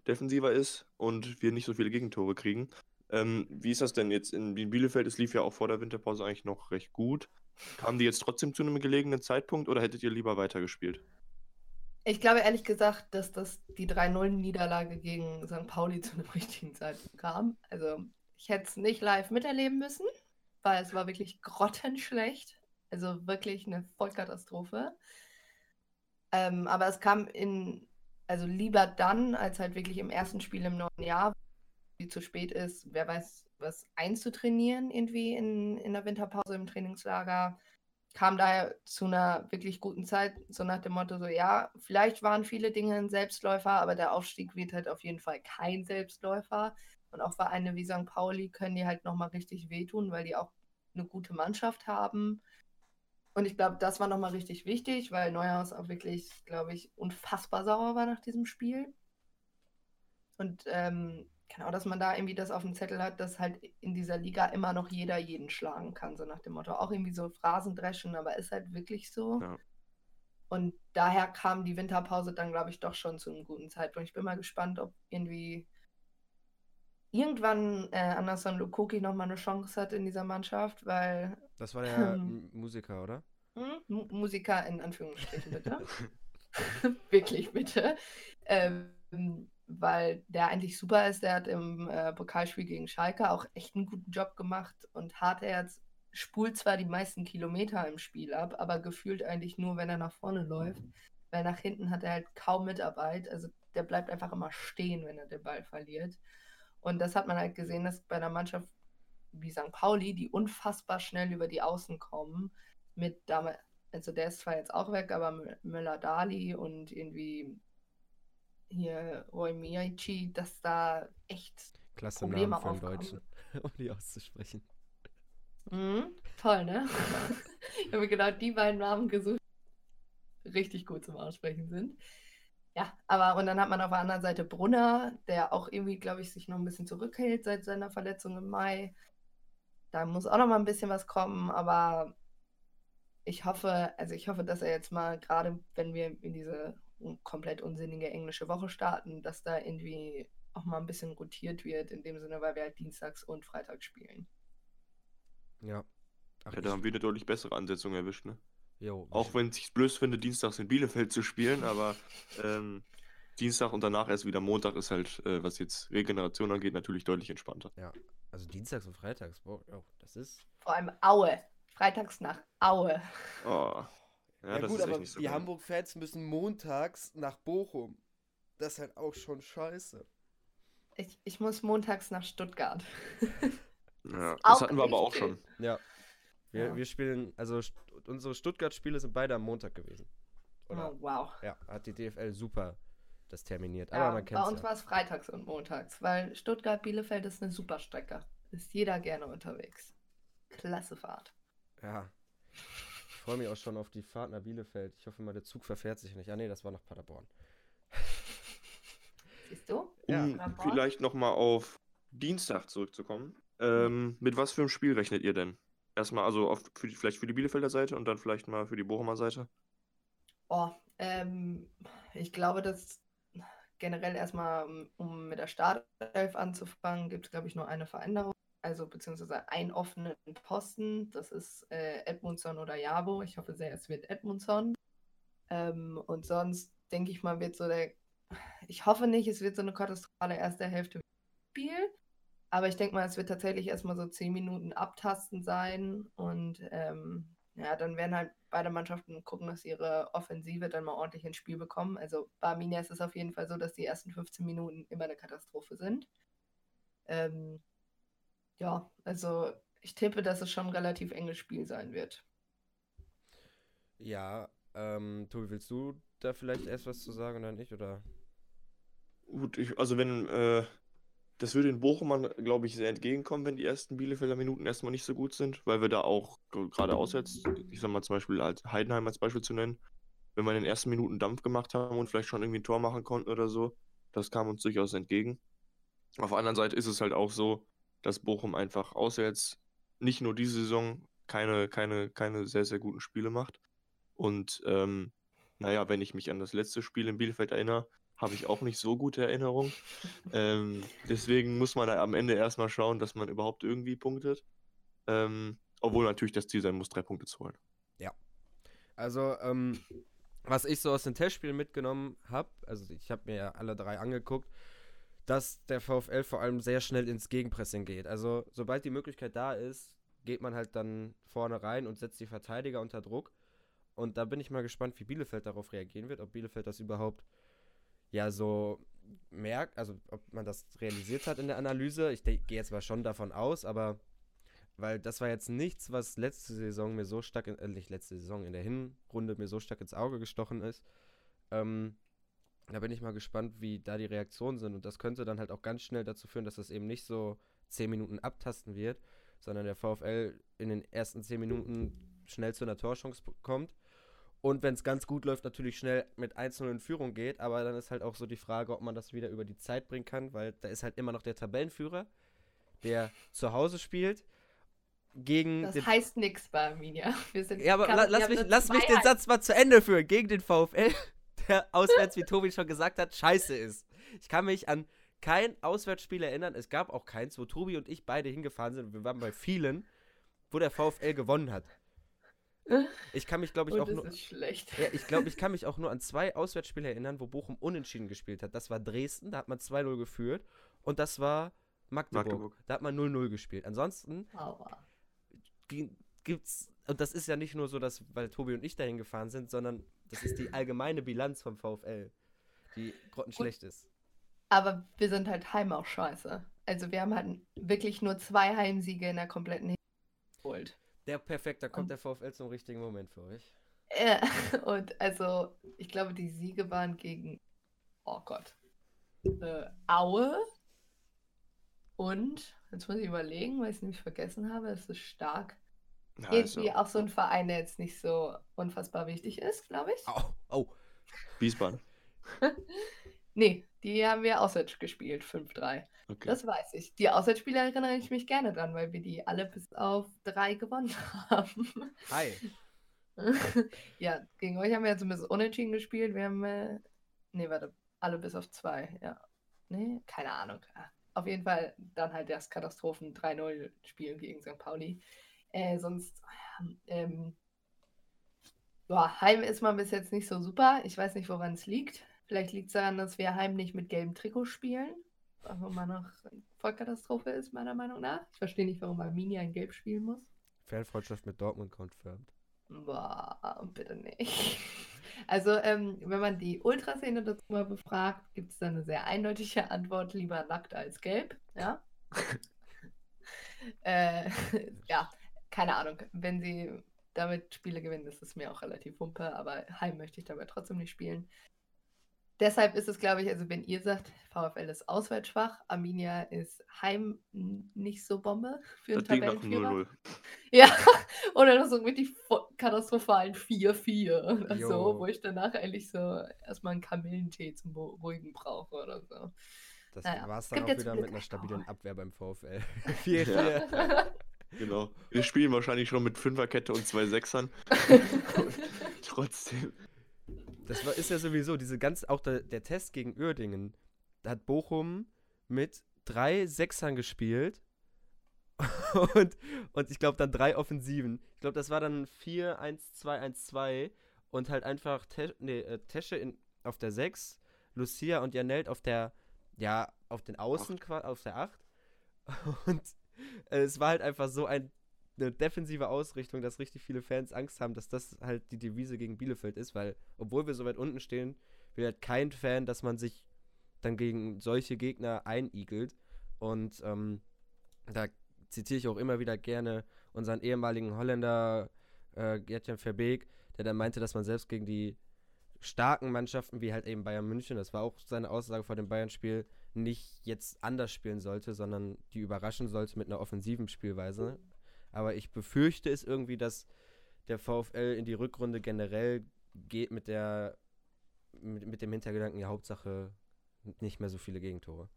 Speaker 2: defensiver ist und wir nicht so viele Gegentore kriegen. Ähm, wie ist das denn jetzt in Bielefeld? Es lief ja auch vor der Winterpause eigentlich noch recht gut. Kamen die jetzt trotzdem zu einem gelegenen Zeitpunkt oder hättet ihr lieber weitergespielt?
Speaker 3: Ich glaube ehrlich gesagt, dass das die 3-0-Niederlage gegen St. Pauli zu einem richtigen Zeitpunkt kam. Also ich hätte es nicht live miterleben müssen, weil es war wirklich grottenschlecht. Also wirklich eine Vollkatastrophe. Ähm, aber es kam in, also lieber dann, als halt wirklich im ersten Spiel im neuen Jahr, wie zu spät ist, wer weiß, was einzutrainieren irgendwie in, in der Winterpause im Trainingslager. Kam daher zu einer wirklich guten Zeit, so nach dem Motto, so ja, vielleicht waren viele Dinge ein Selbstläufer, aber der Aufstieg wird halt auf jeden Fall kein Selbstläufer. Und auch Vereine wie St. Pauli können die halt nochmal richtig wehtun, weil die auch eine gute Mannschaft haben. Und ich glaube, das war nochmal richtig wichtig, weil Neuhaus auch wirklich, glaube ich, unfassbar sauer war nach diesem Spiel. Und ähm, genau, dass man da irgendwie das auf dem Zettel hat, dass halt in dieser Liga immer noch jeder jeden schlagen kann, so nach dem Motto. Auch irgendwie so Phrasen dreschen, aber ist halt wirklich so. Ja. Und daher kam die Winterpause dann, glaube ich, doch schon zu einem guten Zeitpunkt. Ich bin mal gespannt, ob irgendwie irgendwann äh, Anderson Lukoki nochmal eine Chance hat in dieser Mannschaft, weil.
Speaker 1: Das war der ähm, Musiker, oder?
Speaker 3: Hm? Musiker in Anführungsstrichen, bitte. Wirklich, bitte. Ähm, weil der eigentlich super ist. Der hat im äh, Pokalspiel gegen Schalke auch echt einen guten Job gemacht und Hartherz spult zwar die meisten Kilometer im Spiel ab, aber gefühlt eigentlich nur, wenn er nach vorne läuft. Weil nach hinten hat er halt kaum Mitarbeit. Also der bleibt einfach immer stehen, wenn er den Ball verliert. Und das hat man halt gesehen, dass bei einer Mannschaft wie St. Pauli, die unfassbar schnell über die Außen kommen, mit damals, also der ist zwar jetzt auch weg, aber Müller-Dali und irgendwie hier Roy Miyachi, dass da echt
Speaker 1: Klasse Probleme Namen für aufkommen. Deutschen, um die auszusprechen.
Speaker 3: Mhm, toll, ne? ich habe genau die beiden Namen gesucht, richtig gut zum Aussprechen sind. Ja, aber und dann hat man auf der anderen Seite Brunner, der auch irgendwie, glaube ich, sich noch ein bisschen zurückhält seit seiner Verletzung im Mai. Da muss auch noch mal ein bisschen was kommen, aber ich hoffe, also ich hoffe, dass er jetzt mal, gerade wenn wir in diese komplett unsinnige englische Woche starten, dass da irgendwie auch mal ein bisschen rotiert wird, in dem Sinne, weil wir halt dienstags und freitags spielen.
Speaker 1: Ja. Ach,
Speaker 2: Ja, da haben wir eine deutlich bessere Ansetzung erwischt, ne?
Speaker 1: Jo,
Speaker 2: Auch wenn es sich blöd finde, dienstags in Bielefeld zu spielen, aber ähm, Dienstag und danach erst wieder Montag ist halt, äh, was jetzt Regeneration angeht, natürlich deutlich entspannter.
Speaker 1: Also dienstags und freitags. Boah, oh, das ist.
Speaker 3: Vor allem Aue. Freitags nach Aue.
Speaker 2: Oh. Ja, das ist echt nicht so
Speaker 1: die. Hamburg-Fans müssen montags nach Bochum. Das ist halt auch schon scheiße.
Speaker 3: Ich, ich muss montags nach Stuttgart.
Speaker 2: Ja, das hatten wir aber auch schon.
Speaker 1: Ja. Wir,
Speaker 3: Ja.
Speaker 1: wir spielen, also st unsere Stuttgart-Spiele sind beide am Montag gewesen. Oder?
Speaker 3: Oh, wow.
Speaker 1: Ja, hat die DFL super das terminiert.
Speaker 3: Ja,
Speaker 1: Aber man
Speaker 3: bei
Speaker 1: kennt
Speaker 3: uns
Speaker 1: ja.
Speaker 3: war es freitags und montags, weil Stuttgart-Bielefeld ist eine super Strecke. Ist jeder gerne unterwegs. Klasse Fahrt.
Speaker 1: Ja. Ich freue mich auch schon auf die Fahrt nach Bielefeld. Ich hoffe mal, der Zug verfährt sich nicht. Ah, nee, das war nach Paderborn.
Speaker 3: Siehst du?
Speaker 1: Ja.
Speaker 2: Um
Speaker 3: Paderborn?
Speaker 2: vielleicht nochmal auf Dienstag zurückzukommen. Ähm, mit was für einem Spiel rechnet ihr denn? Erstmal also auf, für die, vielleicht für die Bielefelder Seite und dann vielleicht mal für die Bochumer Seite.
Speaker 3: Oh, ähm, ich glaube, dass generell erstmal, um- um mit der Startelf anzufangen, gibt es, glaube ich, nur eine Veränderung. Also beziehungsweise einen offenen Posten. Das ist äh, Edmundson oder Jabo. Ich hoffe sehr, es wird Edmundson. Ähm, und sonst denke ich mal, wird so der. Ich hoffe nicht, es wird so eine katastrophale erste Hälfte Spiel. Aber ich denke mal, es wird tatsächlich erstmal so zehn Minuten abtasten sein. Und ähm, ja, dann werden halt beide Mannschaften gucken, dass ihre Offensive dann mal ordentlich ins Spiel bekommen. Also bei Arminia ist es auf jeden Fall so, dass die ersten 15 Minuten immer eine Katastrophe sind. Ähm, ja, also ich tippe, dass es schon ein relativ enges Spiel sein wird.
Speaker 1: Ja, ähm, Tobi, willst du da vielleicht erst was zu sagen oder nicht? Oder?
Speaker 2: Gut, ich, also wenn, äh, das würde den Bochumern, glaube ich, sehr entgegenkommen, wenn die ersten Bielefelder Minuten erstmal nicht so gut sind, weil wir da auch gerade auswärts, ich sag mal zum Beispiel als Heidenheim als Beispiel zu nennen, wenn wir in den ersten Minuten Dampf gemacht haben und vielleicht schon irgendwie ein Tor machen konnten oder so, das kam uns durchaus entgegen. Auf der anderen Seite ist es halt auch so, dass Bochum einfach auswärts nicht nur diese Saison keine, keine, keine sehr, sehr guten Spiele macht. Und ähm, naja, wenn ich mich an das letzte Spiel in Bielefeld erinnere, habe ich auch nicht so gute Erinnerungen. ähm, deswegen muss man da am Ende erstmal schauen, dass man überhaupt irgendwie punktet. Ähm, obwohl natürlich das Ziel sein muss, drei Punkte zu holen.
Speaker 1: Also, ähm, was ich so aus den Testspielen mitgenommen habe, also ich habe mir ja alle drei angeguckt, dass der VfL vor allem sehr schnell ins Gegenpressing geht. Also, sobald die Möglichkeit da ist, geht man halt dann vorne rein und setzt die Verteidiger unter Druck. Und da bin ich mal gespannt, wie Bielefeld darauf reagieren wird, ob Bielefeld das überhaupt ja so merkt, also ob man das realisiert hat in der Analyse. Ich gehe jetzt mal schon davon aus, aber weil das war jetzt nichts, was letzte Saison mir so stark, in, äh, nicht letzte Saison, in der Hinrunde mir so stark ins Auge gestochen ist. Ähm, da bin ich mal gespannt, wie da die Reaktionen sind. Und das könnte dann halt auch ganz schnell dazu führen, dass das eben nicht so 10 Minuten abtasten wird, sondern der VfL in den ersten 10 Minuten schnell zu einer Torchance kommt. Und wenn es ganz gut läuft, natürlich schnell mit 1-0 in Führung geht. Aber dann ist halt auch so die Frage, ob man das wieder über die Zeit bringen kann, weil da ist halt immer noch der Tabellenführer, der zu Hause spielt. Gegen
Speaker 3: Das heißt nichts bei Arminia. Wir sind
Speaker 1: ja, aber la lass, mich, lass mich den Satz mal zu Ende führen. Gegen den VfL, der auswärts, wie Tobi schon gesagt hat, scheiße ist. Ich kann mich an kein Auswärtsspiel erinnern. Es gab auch keins, wo Tobi und ich beide hingefahren sind. Wir waren bei vielen, wo der VfL gewonnen hat. Ich kann mich, glaube ich,
Speaker 3: Und
Speaker 1: auch
Speaker 3: das
Speaker 1: nur.
Speaker 3: ist schlecht.
Speaker 1: Ja, ich glaube, ich kann mich auch nur an zwei Auswärtsspiele erinnern, wo Bochum unentschieden gespielt hat. Das war Dresden, da hat man 2-0 geführt. Und das war Magdeburg.
Speaker 2: Magdeburg.
Speaker 1: Da hat man 0-0 gespielt. Ansonsten
Speaker 3: Aua.
Speaker 1: gi- gibt's, und das ist ja nicht nur so, dass, weil Tobi und ich dahin gefahren sind, sondern das ist die allgemeine Bilanz vom VfL, die grottenschlecht ist.
Speaker 3: Aber wir sind halt heim auch scheiße. Also wir haben halt wirklich nur zwei Heimsiege in der kompletten geholt.
Speaker 1: Der perfekt, da kommt
Speaker 3: Und-
Speaker 1: der VfL zum richtigen Moment für euch.
Speaker 3: Äh, und also, ich glaube, die Siege waren gegen, oh Gott, äh, Aue und, jetzt muss ich überlegen, weil ich es nämlich vergessen habe, es ist stark.
Speaker 2: Ja,
Speaker 3: Irgendwie
Speaker 2: also,
Speaker 3: auch so ein Verein, der jetzt nicht so unfassbar wichtig ist, glaube ich.
Speaker 1: Au, au.
Speaker 2: Wiesbaden.
Speaker 3: nee, die haben wir auswärts gespielt, 5-3.
Speaker 2: Okay.
Speaker 3: Das weiß ich. Die Auswärtsspiele erinnere ich mich gerne dran, weil wir die alle bis auf drei gewonnen haben.
Speaker 1: Hi.
Speaker 3: ja, gegen euch haben wir ja zumindest unentschieden gespielt. Wir haben, äh, nee, warte, alle bis auf zwei, ja. Nee, keine Ahnung. Ah, Auf jeden Fall dann halt das Katastrophen 3-0-Spiel gegen St. Pauli. Äh, sonst, ähm, boah, Heim ist mal bis jetzt nicht so super. Ich weiß nicht, woran es liegt. Vielleicht liegt es daran, dass wir Heim nicht mit gelbem Trikot spielen. Was immer noch eine Vollkatastrophe ist, meiner Meinung nach. Ich verstehe nicht, warum Arminia in Gelb spielen muss.
Speaker 1: Fanfreundschaft mit Dortmund confirmed.
Speaker 3: Boah, bitte nicht. Also, ähm, wenn man die Ultraszene dazu mal befragt, gibt es da eine sehr eindeutige Antwort: lieber nackt als gelb. Ja. äh, ja, keine Ahnung. Wenn sie damit Spiele gewinnen, ist es mir auch relativ wumpe, aber Heim möchte ich dabei trotzdem nicht spielen. Deshalb ist es, glaube ich, also wenn ihr sagt, VfL ist auswärts schwach, Arminia ist heim nicht so Bombe für einen
Speaker 2: Das nach
Speaker 3: Tabellenführer.
Speaker 2: 0-0.
Speaker 3: Ja, oder noch so mit die katastrophalen 4-4 oder
Speaker 1: Jo.
Speaker 3: so, wo ich danach eigentlich so erstmal einen Kamillentee zum Beru- Beruhigen brauche oder so.
Speaker 1: Das
Speaker 3: Naja,
Speaker 1: war es dann
Speaker 3: gibt
Speaker 1: auch wieder mit einer stabilen
Speaker 3: auch-
Speaker 1: Abwehr beim VfL. 4-4.
Speaker 2: Genau. Wir spielen wahrscheinlich schon mit Fünferkette und zwei Sechsern. Trotzdem.
Speaker 1: Das war, ist ja sowieso, diese ganz, auch der, der Test gegen Uerdingen, da hat Bochum mit drei Sechsern gespielt und, und ich glaube dann drei Offensiven. Ich glaube, das war dann 4-1-2-1-2 und halt einfach Te nee, äh, Tesche in, auf der 6, Lucia und Janelt auf der, ja, auf den Außen, auf der 8. Und es war halt einfach so ein, eine defensive Ausrichtung, dass richtig viele Fans Angst haben, dass das halt die Devise gegen Bielefeld ist, weil, obwohl wir so weit unten stehen, will halt kein Fan, dass man sich dann gegen solche Gegner einigelt. Und ähm, da zitiere ich auch immer wieder gerne unseren ehemaligen Holländer äh, Gertjan Verbeek, der dann meinte, dass man selbst gegen die starken Mannschaften wie halt eben Bayern München, das war auch seine Aussage vor dem Bayern-Spiel, nicht jetzt anders spielen sollte, sondern die überraschen sollte mit einer offensiven Spielweise. Aber ich befürchte es irgendwie, dass der VfL in die Rückrunde generell geht mit der mit, mit dem Hintergedanken, ja, Hauptsache nicht mehr so viele Gegentore.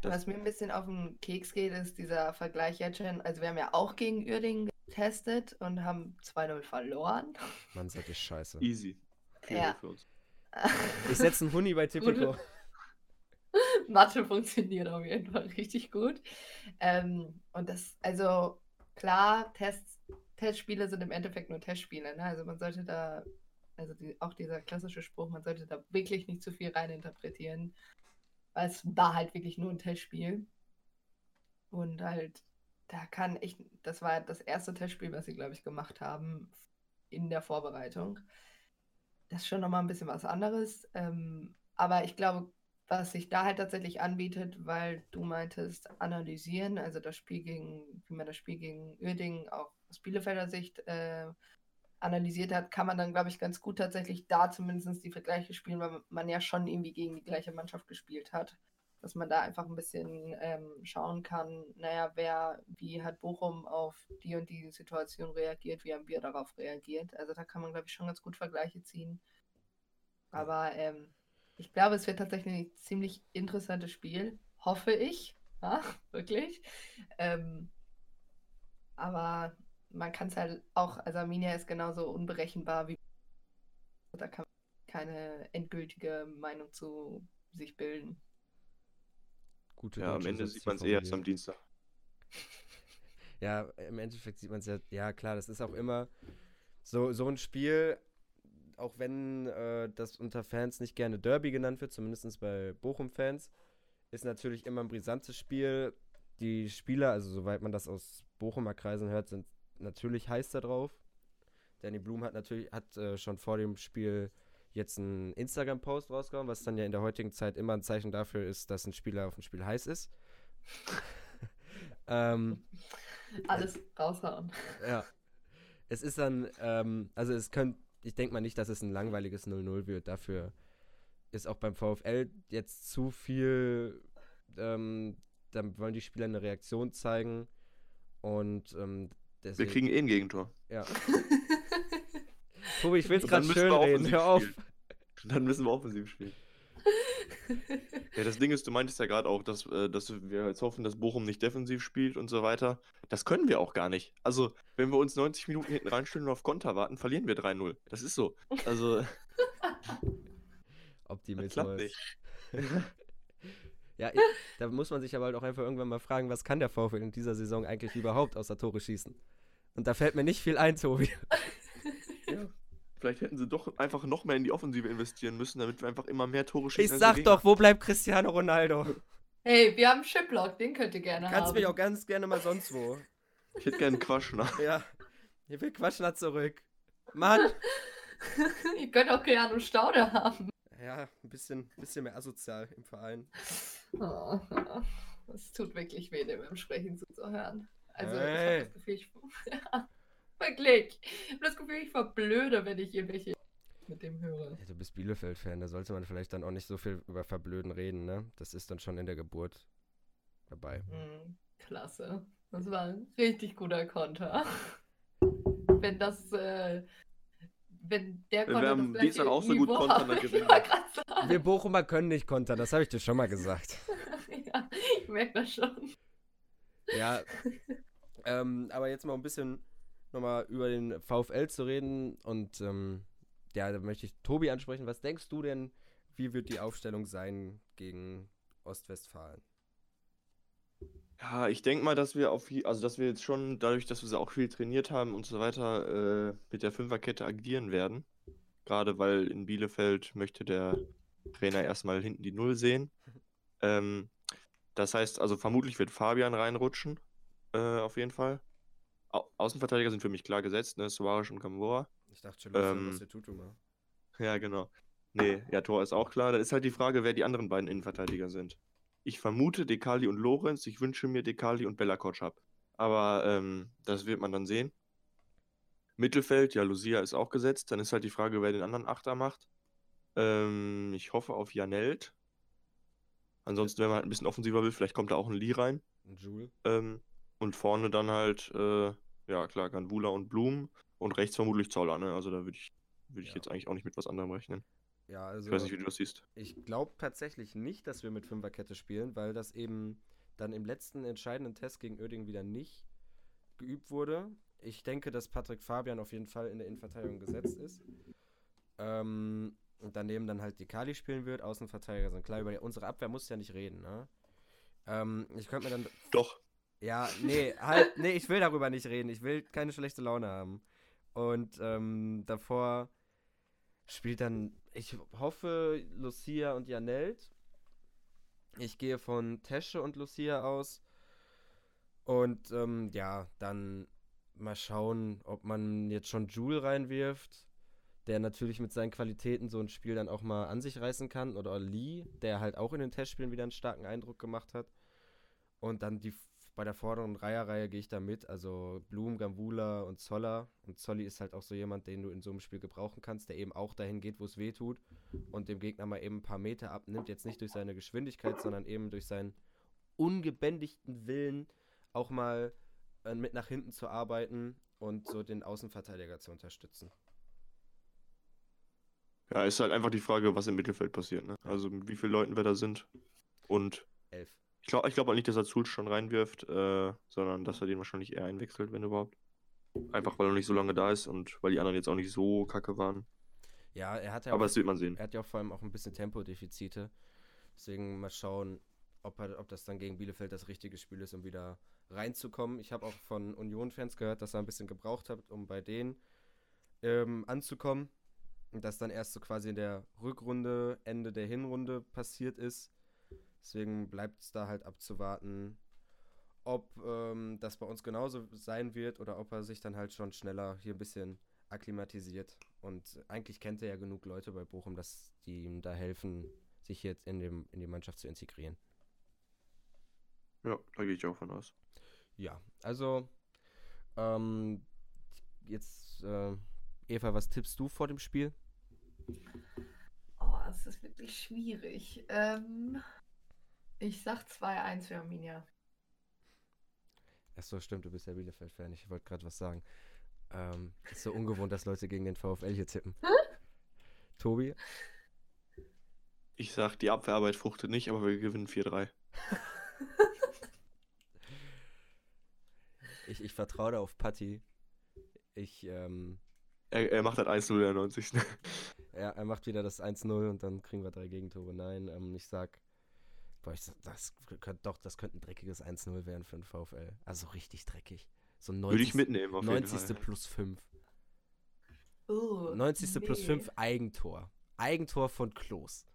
Speaker 2: Das-
Speaker 3: Was mir ein bisschen auf den Keks geht, ist dieser Vergleich jetzt schon. Also, wir haben ja auch gegen Uerdingen getestet und haben 2-0 verloren.
Speaker 1: Mann, seid ihr scheiße.
Speaker 2: Easy.
Speaker 3: Ja.
Speaker 2: Für uns.
Speaker 1: Ich setze einen Huni bei Tipico.
Speaker 3: Mathe funktioniert auf jeden Fall richtig gut. Ähm, und das, also klar, Tests, Testspiele sind im Endeffekt nur Testspiele. Ne? Also man sollte da, also die, auch dieser klassische Spruch, man sollte da wirklich nicht zu viel reininterpretieren. Weil es war halt wirklich nur ein Testspiel. Und halt, da kann echt, das war das erste Testspiel, was sie, glaube ich, gemacht haben in der Vorbereitung. Das ist schon nochmal ein bisschen was anderes. Ähm, aber ich glaube, was sich da halt tatsächlich anbietet, weil du meintest, analysieren, also das Spiel gegen, wie man das Spiel gegen Uerdingen auch aus Bielefelder Sicht äh, analysiert hat, kann man dann, glaube ich, ganz gut tatsächlich da zumindest die Vergleiche spielen, weil man ja schon irgendwie gegen die gleiche Mannschaft gespielt hat. Dass man da einfach ein bisschen ähm, schauen kann, naja, wer, wie hat Bochum auf die und die Situation reagiert, wie haben wir darauf reagiert. Also da kann man, glaube ich, schon ganz gut Vergleiche ziehen. Aber ähm, ich glaube, es wird tatsächlich ein ziemlich interessantes Spiel. Hoffe ich. Ja, wirklich. Ähm, aber man kann es halt auch, also Arminia ist genauso unberechenbar wie. Da kann man keine endgültige Meinung zu sich bilden.
Speaker 1: Gute
Speaker 2: Ja, am Ende sieht man es eh erst am. Dienstag.
Speaker 1: Ja, im Endeffekt sieht man es ja, ja klar, das ist auch immer so, so ein Spiel, auch wenn äh, das unter Fans nicht gerne Derby genannt wird, zumindest bei Bochum-Fans, ist natürlich immer ein brisantes Spiel. Die Spieler, also soweit man das aus Bochumer Kreisen hört, sind natürlich heiß da drauf. Danny Blum hat natürlich hat äh, schon vor dem Spiel jetzt einen Instagram-Post rausgehauen, was dann ja in der heutigen Zeit immer ein Zeichen dafür ist, dass ein Spieler auf ein Spiel heiß ist. ähm,
Speaker 3: Alles raushauen.
Speaker 1: ja. Es ist dann, ähm, also es könnte, ich denke mal nicht, dass es ein langweiliges 0-0 wird. Dafür ist auch beim VfL jetzt zu viel, ähm, dann wollen die Spieler eine Reaktion zeigen. Und ähm,
Speaker 2: Wir
Speaker 1: deswegen.
Speaker 2: kriegen eh ein Gegentor.
Speaker 1: ja. Tobi, ich will es gerade
Speaker 2: müssen wir
Speaker 1: schön reden, hör auf.
Speaker 2: spielen. Dann müssen wir offensiv spielen. Ja, das Ding ist, du meintest ja gerade auch, dass, äh, dass wir jetzt hoffen, dass Bochum nicht defensiv spielt und so weiter. Das können wir auch gar nicht. Also, wenn wir uns 90 Minuten hinten reinstellen und auf Konter warten, verlieren wir 3-0. Das ist so. Also,
Speaker 1: Optimismus.
Speaker 2: klappt nicht.
Speaker 1: Ja, ich, da muss man sich aber halt auch einfach irgendwann mal fragen, was kann der VfL in dieser Saison eigentlich überhaupt außer Tore schießen? Und da fällt mir nicht viel ein, Tobi.
Speaker 2: Ja. Vielleicht hätten sie doch einfach noch mehr in die Offensive investieren müssen, damit wir einfach immer mehr Tore schießen.
Speaker 1: Ich sag doch, wo bleibt Cristiano Ronaldo?
Speaker 3: Hey, wir haben Shiplock, den könnt ihr gerne
Speaker 1: Kannst
Speaker 3: haben.
Speaker 1: mich auch ganz gerne mal sonst wo.
Speaker 2: Ich hätte gern einen Quaschner.
Speaker 1: Ja, ich will Quatschner zurück. Mann!
Speaker 3: ihr könnt auch Keanu Staude haben.
Speaker 1: Ja, ein bisschen, bisschen mehr asozial im Verein.
Speaker 3: Oh, Es tut wirklich weh, dem im Sprechen zuzuhören. Also, ich
Speaker 1: Hey.
Speaker 3: habe das Gefühl, ich. Ja, wirklich. Ich habe das Gefühl, ich verblöde, wenn ich irgendwelche mit dem höre.
Speaker 1: Ja, du bist Bielefeld-Fan, da sollte man vielleicht dann auch nicht so viel über Verblöden reden, ne? Das ist dann schon in der Geburt dabei.
Speaker 3: Hm, klasse. Das war ein richtig guter Konter. Wenn das, äh, wenn der
Speaker 2: wir
Speaker 3: Konter
Speaker 2: am
Speaker 3: das
Speaker 2: Dienstag auch so gut kontern, dann gewinnen wir.
Speaker 1: Wir Bochumer können nicht kontern, das habe ich dir schon mal gesagt.
Speaker 3: ja, ich merke das schon.
Speaker 1: Ja, ähm, aber jetzt mal ein bisschen nochmal über den VfL zu reden und ähm, ja, da möchte ich Tobi ansprechen. Was denkst du denn, wie wird die Aufstellung sein gegen Ostwestfalen?
Speaker 2: Ja, ich denke mal, dass wir auf, also dass wir jetzt schon, dadurch, dass wir sie auch viel trainiert haben und so weiter, äh, mit der Fünferkette agieren werden. Gerade weil in Bielefeld möchte der Trainer erstmal hinten die Null sehen. Ähm, das heißt, also vermutlich wird Fabian reinrutschen, äh, auf jeden Fall. Au Außenverteidiger sind für mich klar gesetzt, ne? Suarez und Gamboa.
Speaker 1: Ich dachte schon,
Speaker 2: Ähm,
Speaker 1: was ihr tut, mal.
Speaker 2: Ja, genau. Nee, ja, Tor ist auch klar. Da ist halt die Frage, wer die anderen beiden Innenverteidiger sind. Ich vermute Dekali und Lorenz. Ich wünsche mir Dekali und Bella Kotschap. Aber ähm, das wird man dann sehen. Mittelfeld, ja, Lucia ist auch gesetzt. Dann ist halt die Frage, wer den anderen Achter macht. Ähm, ich hoffe auf Janelt. Ansonsten, wenn man halt ein bisschen offensiver will, vielleicht kommt da auch ein Lee rein.
Speaker 1: Und Jule?
Speaker 2: Ähm, und vorne dann halt, äh, ja klar, Ganvula und Blum. Und rechts vermutlich Zoller, ne? Also da würde ich, würd ich
Speaker 1: Ja.
Speaker 2: jetzt eigentlich auch nicht mit was anderem rechnen.
Speaker 1: Ja, also
Speaker 2: Ich weiß nicht, wie du das siehst.
Speaker 1: ich glaube tatsächlich nicht, dass wir mit Fünferkette spielen, weil das eben dann im letzten entscheidenden Test gegen Oerding wieder nicht geübt wurde. Ich denke, dass Patrick Fabian auf jeden Fall in der Innenverteidigung gesetzt ist. Ähm, und daneben dann halt die Kali spielen wird, Außenverteidiger sind klar. Über die, unsere Abwehr muss ja nicht reden, ne? Ähm, ich könnte mir dann
Speaker 2: Doch.
Speaker 1: Ja, nee, halt, nee, ich will darüber nicht reden. Ich will keine schlechte Laune haben. Und ähm, davor spielt dann, ich hoffe, Lucia und Janelt. Ich gehe von Tesche und Lucia aus. Und ähm, ja, dann mal schauen, ob man jetzt schon Jule reinwirft, der natürlich mit seinen Qualitäten so ein Spiel dann auch mal an sich reißen kann. Oder Lee, der halt auch in den Testspielen wieder einen starken Eindruck gemacht hat. Und dann die bei der vorderen Dreierreihe gehe ich da mit. Also Blum, Gambula und Zoller. Und Zolli ist halt auch so jemand, den du in so einem Spiel gebrauchen kannst, der eben auch dahin geht, wo es weh tut und dem Gegner mal eben ein paar Meter abnimmt. Jetzt nicht durch seine Geschwindigkeit, sondern eben durch seinen ungebändigten Willen auch mal äh, mit nach hinten zu arbeiten und so den Außenverteidiger zu unterstützen.
Speaker 2: Ja, ist halt einfach die Frage, was im Mittelfeld passiert, ne? Also mit wie vielen Leuten wir da sind. Und
Speaker 1: Elf.
Speaker 2: Ich glaube ich glaub auch nicht, dass er Schulz schon reinwirft, äh, sondern dass er den wahrscheinlich eher einwechselt, wenn überhaupt. Einfach weil er noch nicht so lange da ist und weil die anderen jetzt auch nicht so kacke waren.
Speaker 1: Ja, er hat ja
Speaker 2: Aber
Speaker 1: auch
Speaker 2: das wird man sehen.
Speaker 1: Er hat ja vor allem auch ein bisschen Tempodefizite. Deswegen mal schauen, ob, er, ob das dann gegen Bielefeld das richtige Spiel ist, um wieder reinzukommen. Ich habe auch von Union-Fans gehört, dass er ein bisschen gebraucht hat, um bei denen ähm, anzukommen. Und das dann erst so quasi in der Rückrunde, Ende der Hinrunde passiert ist. Deswegen bleibt es da halt abzuwarten, ob ähm, das bei uns genauso sein wird oder ob er sich dann halt schon schneller hier ein bisschen akklimatisiert. Und eigentlich kennt er ja genug Leute bei Bochum, dass die ihm da helfen, sich jetzt in, dem, in die Mannschaft zu integrieren.
Speaker 2: Ja, da gehe ich auch von aus.
Speaker 1: Ja, also ähm, jetzt, äh, Eva, was tippst du vor dem Spiel?
Speaker 3: Oh, es ist wirklich schwierig. Ähm, ich sag 2-1 für Arminia.
Speaker 1: Achso, stimmt, du bist ja Bielefeld-Fan. Ich wollte gerade was sagen. Ähm, ist so ungewohnt, dass Leute gegen den VfL hier tippen. Tobi?
Speaker 2: Ich sag, die Abwehrarbeit fruchtet nicht, aber wir gewinnen 4-3.
Speaker 1: Ich, ich vertraue da auf Patti. Ich, ähm,
Speaker 2: Er, er macht halt 1-0 in der 90.
Speaker 1: ja, er macht wieder das 1-0 und dann kriegen wir drei Gegentore. Nein, ähm, ich sag, boah, ich, sag, das könnte doch, das könnte ein dreckiges 1-0 werden für den VfL. Also richtig dreckig. So ein 90.
Speaker 2: Würde ich mitnehmen, auf jeden
Speaker 1: 90.
Speaker 2: Fall.
Speaker 1: plus 5.
Speaker 3: Oh,
Speaker 1: 90. plus
Speaker 3: nee.
Speaker 1: 5 Eigentor. Eigentor von Klos.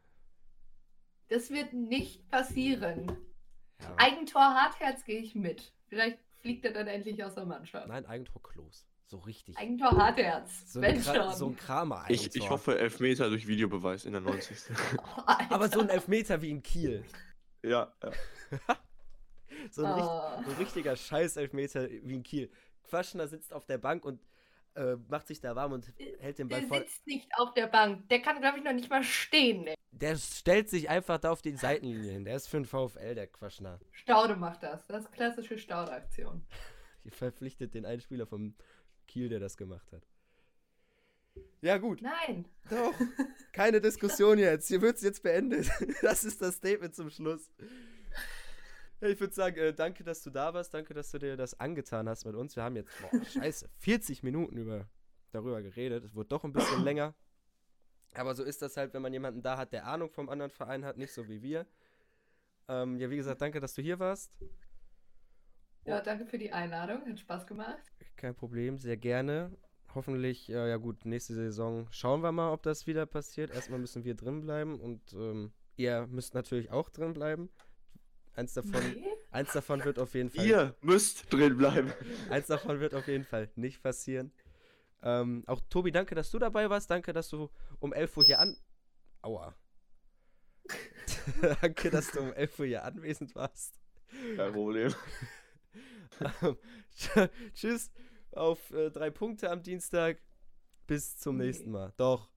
Speaker 3: Das wird nicht passieren.
Speaker 1: Ja.
Speaker 3: Eigentor Hartherz gehe ich mit. Vielleicht fliegt er dann endlich aus der Mannschaft.
Speaker 1: Nein, Eigentor Klos. So richtig.
Speaker 3: Eigentor Hartherz.
Speaker 1: so, ein
Speaker 3: wenn
Speaker 1: Kra
Speaker 3: schon.
Speaker 1: so ein Kramer-Eigentor.
Speaker 2: Ich, ich hoffe Elfmeter durch Videobeweis in der 90.
Speaker 3: Oh.
Speaker 1: Aber so ein Elfmeter wie in Kiel.
Speaker 2: Ja, ja.
Speaker 1: So ein,
Speaker 3: Oh.
Speaker 1: so ein richtiger Scheiß-Elfmeter wie in Kiel. Quaschner sitzt auf der Bank und äh, macht sich da warm und hält den Ball
Speaker 3: Der
Speaker 1: vor.
Speaker 3: sitzt nicht auf der Bank. Der kann, glaube ich, noch nicht mal stehen. Ey.
Speaker 1: Der stellt sich einfach da auf die Seitenlinie hin. Der ist für den VfL, der Quaschner.
Speaker 3: Staude macht das. Das ist klassische Staude-Aktion.
Speaker 1: Ihr verpflichtet den einen Spieler vom Kiel, der das gemacht hat. Ja, gut.
Speaker 3: Nein.
Speaker 1: Doch. Keine Diskussion jetzt. Hier wird es jetzt beendet. Das ist das Statement zum Schluss. Ich würde sagen, äh, danke, dass du da warst. Danke, dass du dir das angetan hast mit uns. Wir haben jetzt, boah, scheiße, 40 Minuten über, darüber geredet. Es wurde doch ein bisschen länger. Aber so ist das halt, wenn man jemanden da hat, der Ahnung vom anderen Verein hat, nicht so wie wir. Ähm, ja, wie gesagt, danke, dass du hier warst.
Speaker 3: Ja, danke für die Einladung. Hat Spaß gemacht.
Speaker 1: Kein Problem, sehr gerne. Hoffentlich, äh, ja gut, nächste Saison schauen wir mal, ob das wieder passiert. Erstmal müssen wir drin bleiben und ähm, ihr müsst natürlich auch drin bleiben. Eins davon,
Speaker 3: Nee?
Speaker 1: eins davon wird auf jeden Fall,
Speaker 2: Ihr müsst drin bleiben.
Speaker 1: eins davon wird auf jeden Fall nicht passieren. Ähm, auch Tobi, danke, dass du dabei warst. Danke, dass du um 11 Uhr hier an. Aua. danke, dass du um 11 Uhr hier anwesend warst.
Speaker 2: Kein Problem.
Speaker 1: Ähm, Tschüss auf äh, drei Punkte am Dienstag. Bis zum
Speaker 3: Nee.
Speaker 1: nächsten Mal. Doch.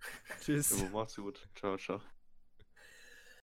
Speaker 1: Tschüss.
Speaker 2: Jo, macht's gut. Ciao, ciao.